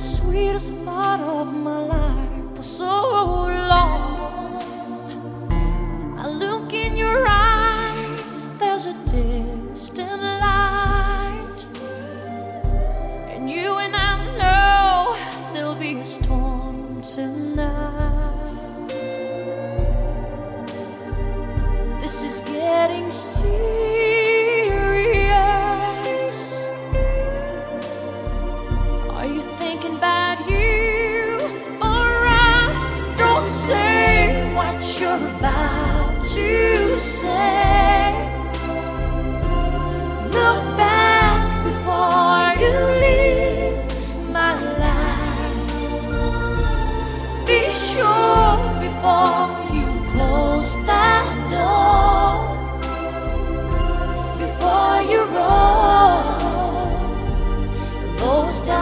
the sweetest part of my life for so long. I look in your eyes, there's a distant light. And you and I know there'll be a storm tonight. This is getting serious. about to say. Look back before you leave my life. Be sure before you close that door. Before you roll those.